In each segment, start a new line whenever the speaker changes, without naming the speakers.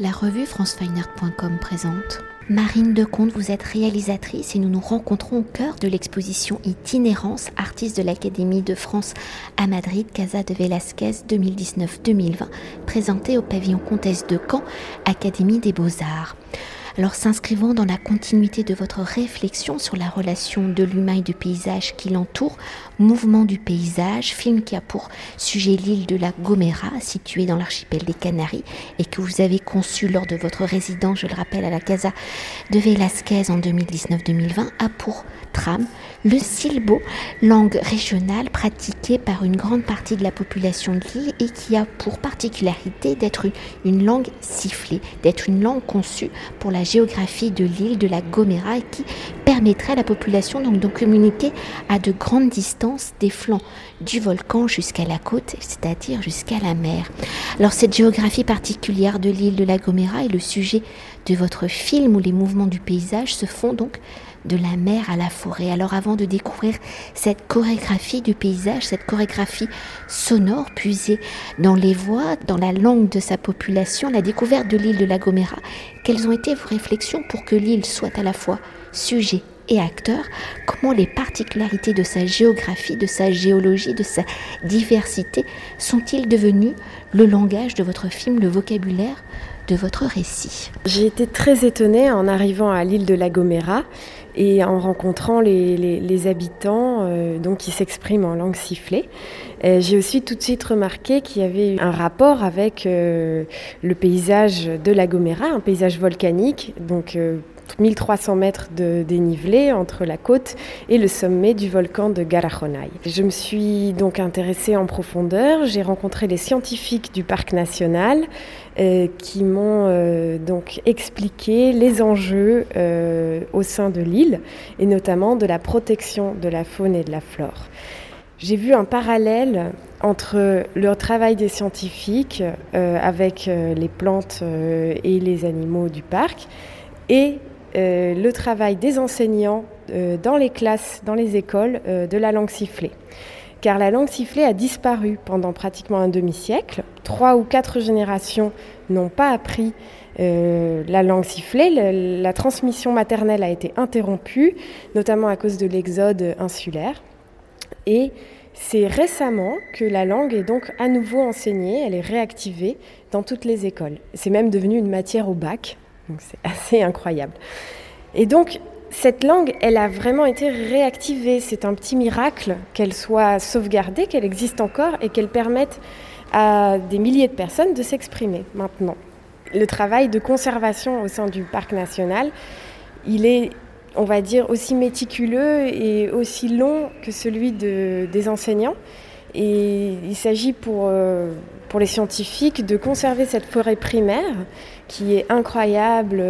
La revue francefineart.com présente. Marine Decomte, vous êtes réalisatrice et nous nous rencontrons au cœur de l'exposition Itinérance, artiste de l'Académie de France à Madrid, Casa de Velasquez 2019-2020, présentée au pavillon Comtesse de Caen, Académie des Beaux-Arts. Alors s'inscrivant dans la continuité de votre réflexion sur la relation de l'humain et du paysage qui l'entoure, Mouvement du paysage, film qui a pour sujet l'île de la Gomera, située dans l'archipel des Canaries, et que vous avez conçu lors de votre résidence, je le rappelle, à la Casa de Velasquez en 2019-2020, a pour trame le silbo, langue régionale pratiquée par une grande partie de la population de l'île et qui a pour particularité d'être une, une langue sifflée, d'être une langue conçue pour la géographie de l'île de la Gomera et qui permettrait à la population donc de communiquer à de grandes distances des flancs du volcan jusqu'à la côte, c'est-à-dire jusqu'à la mer. Alors cette géographie particulière de l'île de la Gomera est le sujet de votre film où les mouvements du paysage se font donc de la mer à la forêt. Alors avant de découvrir cette chorégraphie du paysage, cette chorégraphie sonore puisée dans les voix, dans la langue de sa population, la découverte de l'île de la Gomera, quelles ont été vos réflexions pour que l'île soit à la fois sujet et acteur, comment les particularités de sa géographie, de sa géologie, de sa diversité sont-ils devenus le langage de votre film, le vocabulaire de votre récit
J'ai été très étonnée en arrivant à l'île de la Gomera et en rencontrant les, habitants euh, donc qui s'expriment en langue sifflée. J'ai aussi tout de suite remarqué qu'il y avait un rapport avec euh, le paysage de la Gomera, un paysage volcanique, donc euh, 1300 mètres de dénivelé entre la côte et le sommet du volcan de Garajonay. Je me suis donc intéressée en profondeur, j'ai rencontré les scientifiques du parc national euh, qui m'ont euh, donc expliqué les enjeux euh, au sein de l'île et notamment de la protection de la faune et de la flore. J'ai vu un parallèle entre le travail des scientifiques euh, avec euh, les plantes euh, et les animaux du parc et euh, le travail des enseignants euh, dans les classes, dans les écoles, euh, de la langue sifflée. Car la langue sifflée a disparu pendant pratiquement un demi-siècle. Trois ou quatre générations n'ont pas appris euh, la langue sifflée. La transmission maternelle a été interrompue, notamment à cause de l'exode insulaire. Et c'est récemment que la langue est donc à nouveau enseignée, elle est réactivée dans toutes les écoles. C'est même devenu une matière au bac, donc c'est assez incroyable. Et donc cette langue, elle a vraiment été réactivée. C'est un petit miracle qu'elle soit sauvegardée, qu'elle existe encore et qu'elle permette à des milliers de personnes de s'exprimer maintenant. Le travail de conservation au sein du parc national, il est on va dire, aussi méticuleux et aussi long que celui de, des enseignants. Et il s'agit pour, euh, pour les scientifiques de conserver cette forêt primaire qui est incroyable.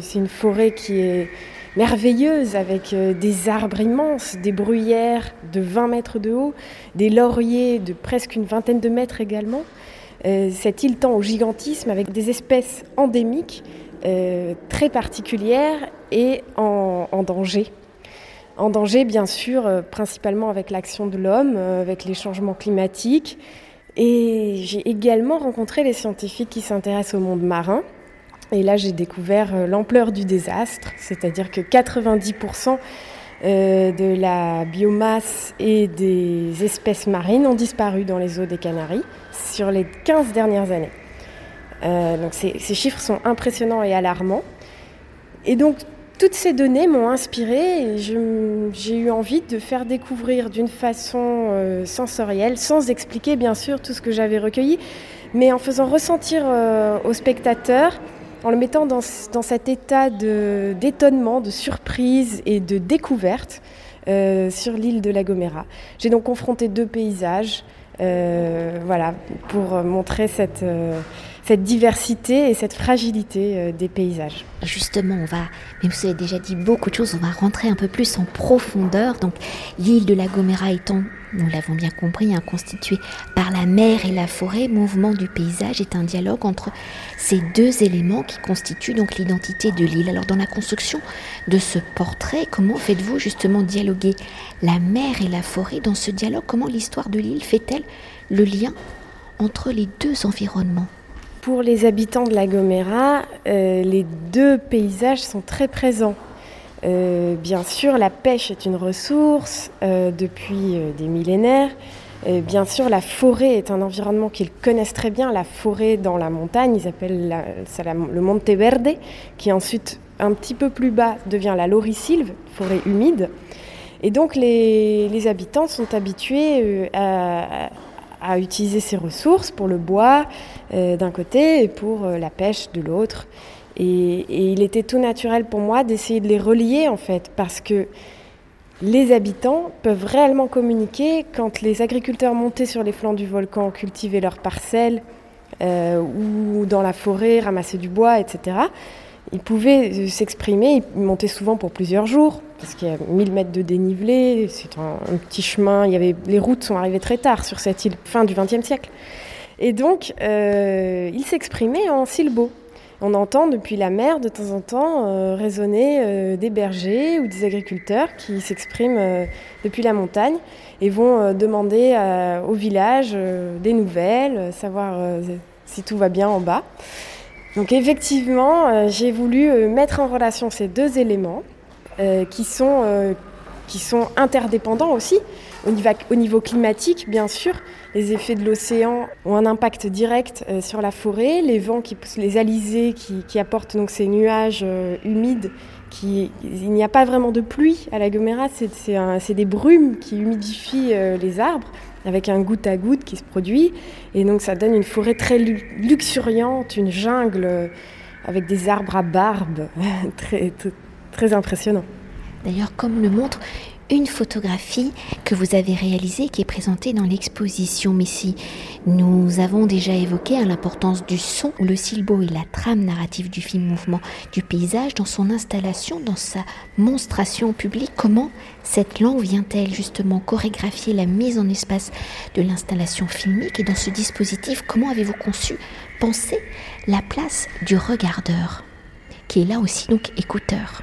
C'est une forêt qui est merveilleuse avec euh, des arbres immenses, des bruyères de 20 mètres de haut, des lauriers de presque une vingtaine de mètres également. Euh, cette île tend au gigantisme avec des espèces endémiques euh, très particulière et en, danger. En danger, bien sûr, principalement avec l'action de l'homme, avec les changements climatiques. Et j'ai également rencontré les scientifiques qui s'intéressent au monde marin. Et là, j'ai découvert euh, l'ampleur du désastre, c'est-à-dire que 90% euh, de la biomasse et des espèces marines ont disparu dans les eaux des Canaries sur les 15 dernières années. Euh, donc ces, chiffres sont impressionnants et alarmants. Et donc toutes ces données m'ont inspiré et j'ai eu envie de faire découvrir d'une façon sensorielle, sans expliquer bien sûr tout ce que j'avais recueilli, mais en faisant ressentir aux spectateurs, en le mettant dans, cet état d'étonnement, de, surprise et de découverte euh, sur l'île de la Gomera. J'ai donc confronté deux paysages, voilà, pour montrer cette cette diversité et cette fragilité euh, des paysages.
Justement, on va, mais vous avez déjà dit beaucoup de choses, on va rentrer un peu plus en profondeur. Donc, l'île de la Gomera étant, nous l'avons bien compris, hein, constituée par la mer et la forêt, mouvement du paysage est un dialogue entre ces deux éléments qui constituent donc l'identité de l'île. Alors, dans la construction de ce portrait, comment faites-vous justement dialoguer la mer et la forêt dans ce dialogue? Comment l'histoire de l'île fait-elle le lien entre les deux environnements?
Pour les habitants de la Gomera, euh, les deux paysages sont très présents. Euh, bien sûr, la pêche est une ressource euh, depuis des millénaires. bien sûr, la forêt est un environnement qu'ils connaissent très bien. La forêt dans la montagne, ils appellent ça le Monte Verde, qui ensuite, un petit peu plus bas, devient la Lorisilve, forêt humide. Et donc, les, habitants sont habitués à, utiliser ces ressources pour le bois d'un côté et pour euh, la pêche de l'autre. Et, il était tout naturel pour moi d'essayer de les relier en fait, parce que les habitants peuvent réellement communiquer quand les agriculteurs montaient sur les flancs du volcan, cultivaient leurs parcelles euh, ou dans la forêt, ramassaient du bois, etc. Ils pouvaient s'exprimer, ils montaient souvent pour plusieurs jours, parce qu'il y a 1000 mètres de dénivelé, c'est un, petit chemin, les routes sont arrivées très tard sur cette île, fin du XXe siècle. Et donc, euh, ils s'exprimaient en silbo. On entend depuis la mer de temps en temps euh, résonner euh, des bergers ou des agriculteurs qui s'expriment depuis la montagne et vont demander au village des nouvelles, savoir si tout va bien en bas. Donc effectivement, j'ai voulu mettre en relation ces deux éléments qui, sont, qui sont interdépendants aussi. Au niveau, au niveau, climatique, bien sûr, les effets de l'océan ont un impact direct sur la forêt, les vents qui poussent les alizés qui, apportent donc ces nuages humides. Qui, il n'y a pas vraiment de pluie à la Gomera, c'est des brumes qui humidifient les arbres avec un goutte à goutte qui se produit. Et donc ça donne une forêt très luxuriante, une jungle euh, avec des arbres à barbe, très, très impressionnant.
D'ailleurs, comme le montre une photographie que vous avez réalisée qui est présentée dans l'exposition Messi. Nous avons déjà évoqué l'importance du son, le silbo et la trame narrative du film Mouvement du paysage dans son installation, dans sa monstration publique. Comment cette langue vient-elle justement chorégraphier la mise en espace de l'installation filmique et dans ce dispositif, comment avez-vous conçu, pensé la place du regardeur qui est là aussi donc écouteur?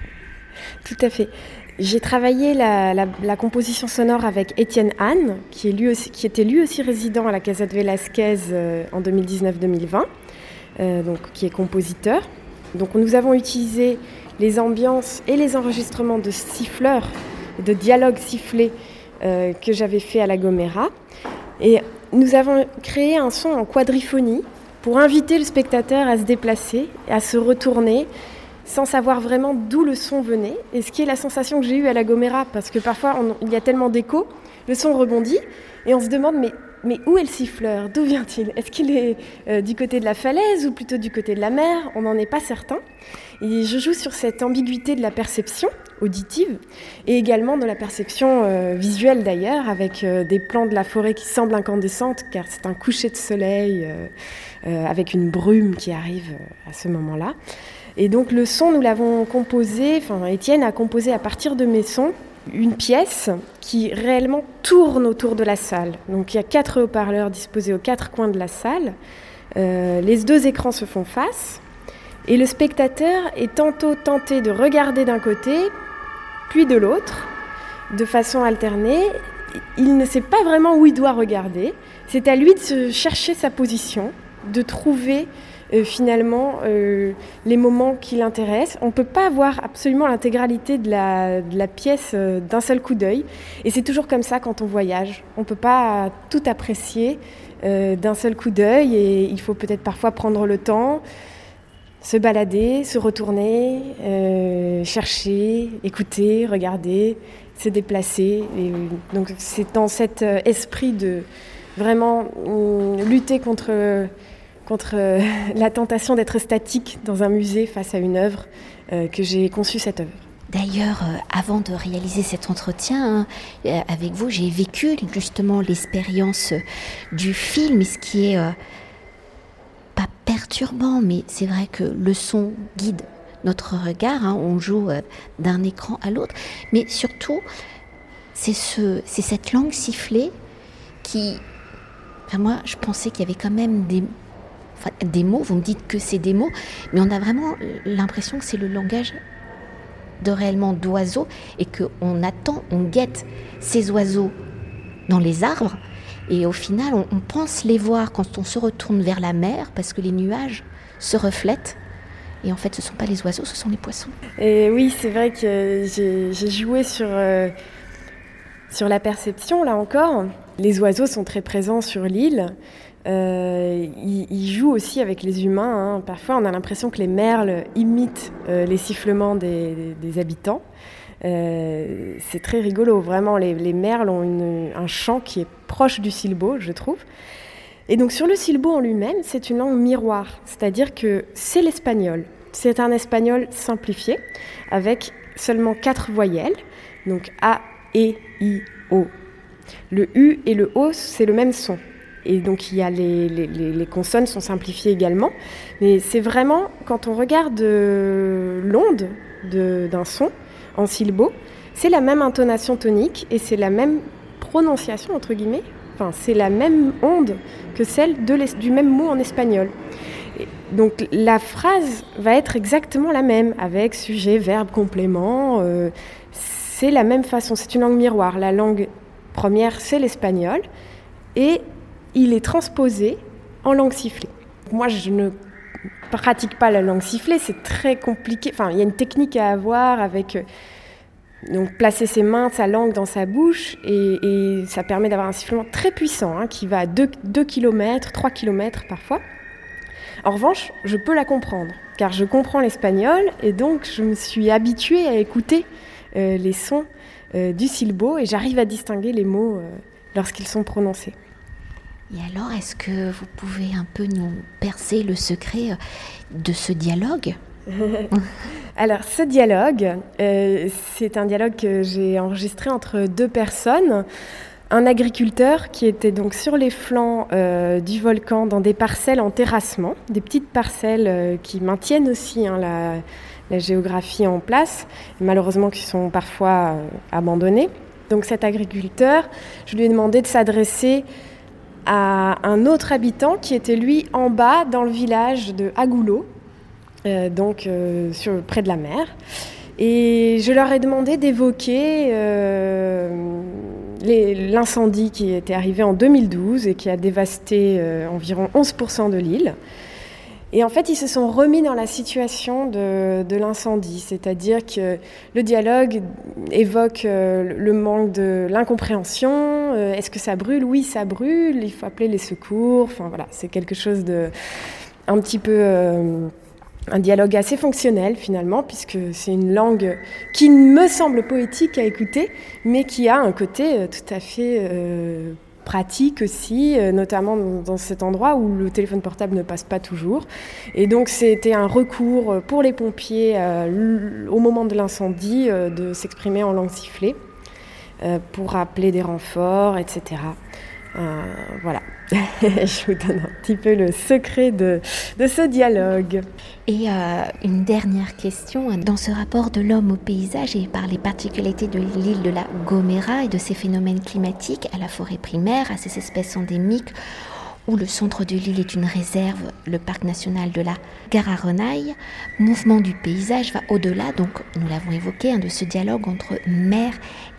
Tout à fait. J'ai travaillé la, composition sonore avec Étienne Anne, qui, était lui aussi résident à la Casa de Velasquez euh, en 2019-2020, euh, donc qui est compositeur. Donc nous avons utilisé les ambiances et les enregistrements de siffleurs, de dialogues sifflés euh, que j'avais fait à la Gomera. Et nous avons créé un son en quadriphonie pour inviter le spectateur à se déplacer, à se retourner sans savoir vraiment d'où le son venait. Et ce qui est la sensation que j'ai eue à la Gomera, parce que parfois il y a tellement d'écho, le son rebondit et on se demande mais, où est le siffleur? D'où vient-il? Est-ce qu'il est, euh, du côté de la falaise ou plutôt du côté de la mer? On n'en est pas certain. Et je joue sur cette ambiguïté de la perception auditive et également de la perception euh, visuelle d'ailleurs, avec euh, des plans de la forêt qui semblent incandescentes car c'est un coucher de soleil avec une brume qui arrive à ce moment-là. Et donc le son, nous l'avons composé, enfin Étienne a composé à partir de mes sons une pièce qui réellement tourne autour de la salle. Donc il y a quatre haut-parleurs disposés aux quatre coins de la salle. Euh, les deux écrans se font face et le spectateur est tantôt tenté de regarder d'un côté, puis de l'autre, de façon alternée. Il ne sait pas vraiment où il doit regarder. C'est à lui de chercher sa position, de trouver euh, finalement euh, les moments qui l'intéressent. On ne peut pas avoir absolument l'intégralité de la, pièce euh, d'un seul coup d'œil. Et c'est toujours comme ça quand on voyage. On ne peut pas tout apprécier d'un seul coup d'œil et il faut peut-être parfois prendre le temps, se balader, se retourner, chercher, écouter, regarder, se déplacer. Donc c'est dans cet esprit de vraiment lutter contre contre euh, la tentation d'être statique dans un musée face à une œuvre euh, que j'ai conçu cette œuvre.
D'ailleurs, euh, avant de réaliser cet entretien hein, avec vous, j'ai vécu justement l'expérience du film, ce qui est pas perturbant, mais c'est vrai que le son guide notre regard, hein, on joue d'un écran à l'autre, mais surtout, c'est ce, cette langue sifflée qui, moi, je pensais qu'il y avait quand même des, des mots, vous me dites que c'est des mots, mais on a vraiment l'impression que c'est le langage de réellement d'oiseaux et qu'on attend, on guette ces oiseaux dans les arbres Et au final, on, pense les voir quand on se retourne vers la mer parce que les nuages se reflètent. Et en fait, ce ne sont pas les oiseaux, ce sont les poissons.
Et oui, c'est vrai que j'ai joué sur, euh, sur la perception, là encore. Les oiseaux sont très présents sur l'île. Euh, ils, jouent aussi avec les humains. Hein. Parfois, on a l'impression que les merles imitent euh, les sifflements des, habitants. Euh, c'est très rigolo, vraiment. Les, merles ont un chant qui est proche du silbo, je trouve. Et donc, sur le silbo en lui-même, c'est une langue miroir, c'est-à-dire que c'est l'espagnol. C'est un espagnol simplifié avec seulement quatre voyelles, donc A, E, I, O. Le U et le O, c'est le même son. Et donc il y a les, les, consonnes sont simplifiées également. Mais c'est vraiment, quand on regarde euh, l'onde d'un son en syllabo, c'est la même intonation tonique et c'est la même prononciation, entre guillemets. Enfin, c'est la même onde que celle de du même mot en espagnol. donc la phrase va être exactement la même, avec sujet, verbe, complément. Euh, c'est la même façon, c'est une langue miroir. La langue première, c'est l'espagnol. Et il est transposé en langue sifflée. Moi, je ne pratique pas la langue sifflée, c'est très compliqué. Enfin, il y a une technique à avoir avec euh, donc placer ses mains, sa langue dans sa bouche, et, ça permet d'avoir un sifflement très puissant hein, qui va à 2, km, 3 km parfois. En revanche, je peux la comprendre, car je comprends l'espagnol, et donc je me suis habituée à écouter euh, les sons euh, du silbo, et j'arrive à distinguer les mots lorsqu'ils sont prononcés.
Et alors, est-ce que vous pouvez un peu nous percer le secret euh, de ce dialogue?
Alors, ce dialogue, euh, c'est un dialogue que j'ai enregistré entre deux personnes. Un agriculteur qui était donc sur les flancs euh, du volcan dans des parcelles en terrassement, des petites parcelles qui maintiennent aussi hein, la, la, géographie en place, malheureusement qui sont parfois abandonnées. Donc cet agriculteur, je lui ai demandé de s'adresser à un autre habitant qui était lui en bas dans le village de Agoulo, euh, donc euh, sur, près de la mer. Et je leur ai demandé d'évoquer euh, l'incendie qui était arrivé en 2012 et qui a dévasté environ 11% de l'île. Et en fait, ils se sont remis dans la situation de, l'incendie, c'est-à-dire que le dialogue évoque euh, le manque de l'incompréhension. Euh, est-ce que ça brûle? Oui, ça brûle. Il faut appeler les secours. Enfin voilà, c'est quelque chose de un petit peu euh, un dialogue assez fonctionnel finalement, puisque c'est une langue qui me semble poétique à écouter, mais qui a un côté tout à fait pratique aussi, euh, notamment dans cet endroit où le téléphone portable ne passe pas toujours. Et donc c'était un recours pour les pompiers euh, au moment de l'incendie euh, de s'exprimer en langue sifflée pour appeler des renforts, etc. voilà, je vous donne un petit peu le secret de, de ce dialogue.
Et euh, une dernière question. Dans ce rapport de l'homme au paysage et par les particularités de l'île de la Gomera et de ses phénomènes climatiques, à la forêt primaire, à ses espèces endémiques, où le centre de l'île est une réserve, le parc national de la Gararonaille, mouvement du paysage va au-delà, donc nous l'avons évoqué, hein, de ce dialogue entre mer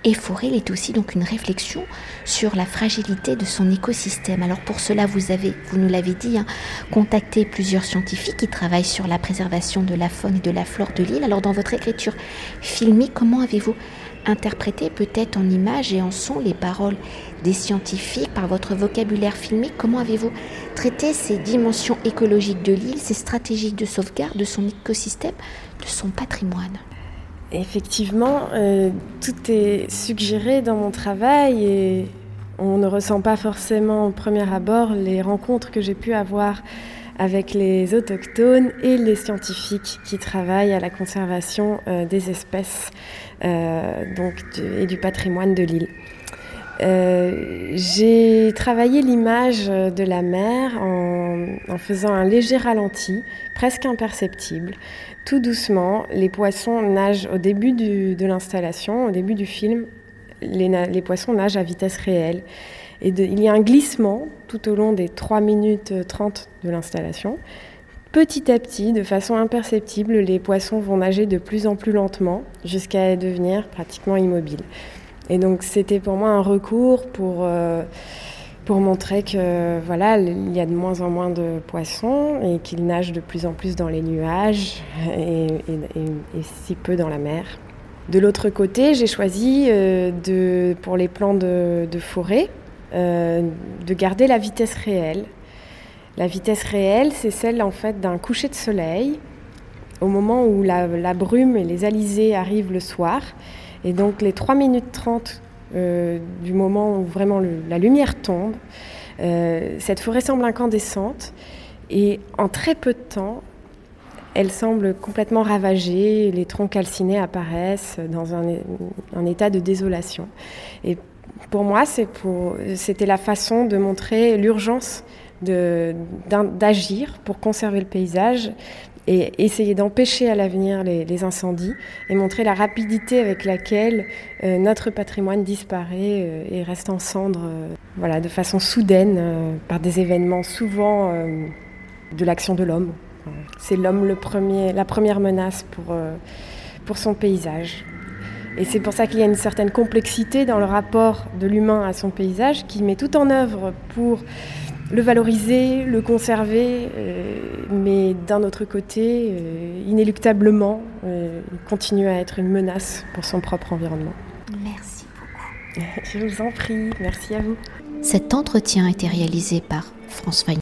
et forêt. Il est aussi donc une réflexion sur la fragilité de son écosystème. Alors pour cela, vous avez, vous nous l'avez dit, hein, contacté plusieurs scientifiques qui travaillent sur la préservation de la faune et de la flore de l'île. Alors dans votre écriture filmique, comment avez-vous interprété peut-être en images et en son les paroles des scientifiques, par votre vocabulaire filmique, comment avez-vous traité ces dimensions écologiques de l'île, ces stratégies de sauvegarde de son écosystème, de son patrimoine?
Effectivement, euh, tout est suggéré dans mon travail et on ne ressent pas forcément au premier abord les rencontres que j'ai pu avoir avec les autochtones et les scientifiques qui travaillent à la conservation euh, des espèces euh, et du patrimoine de l'île. Euh, j'ai travaillé l'image de la mer en, faisant un léger ralenti, presque imperceptible. Tout doucement, les poissons nagent au début de l'installation, au début du film, les, poissons nagent à vitesse réelle. Et il y a un glissement tout au long des 3 minutes 30 de l'installation. Petit à petit, de façon imperceptible, les poissons vont nager de plus en plus lentement jusqu'à devenir pratiquement immobiles. Et donc c'était pour moi un recours pour, euh, pour montrer que voilà, il y a de moins en moins de poissons et qu'ils nagent de plus en plus dans les nuages et, si peu dans la mer. De l'autre côté, j'ai choisi euh, de, pour les plans de, forêt euh, de garder la vitesse réelle. La vitesse réelle, c'est celle en fait d'un coucher de soleil au moment où la, brume et les alizés arrivent le soir. Et donc les 3 minutes 30 euh, du moment où vraiment la lumière tombe, cette forêt semble incandescente et en très peu de temps, elle semble complètement ravagée, les troncs calcinés apparaissent dans un, état de désolation. Et pour moi, c'était la façon de montrer l'urgence d'agir pour conserver le paysage et essayer d'empêcher à l'avenir les, incendies et montrer la rapidité avec laquelle euh, notre patrimoine disparaît euh, et reste en cendres euh, voilà, de façon soudaine par des événements souvent de l'action de l'homme. C'est l'homme la première menace pour, pour son paysage. Et c'est pour ça qu'il y a une certaine complexité dans le rapport de l'humain à son paysage qui met tout en œuvre pour le valoriser, le conserver, euh, mais d'un autre côté, euh, inéluctablement, il continue à être une menace pour son propre environnement.
Merci beaucoup.
Je vous en prie, merci à vous.
Cet entretien a été réalisé par François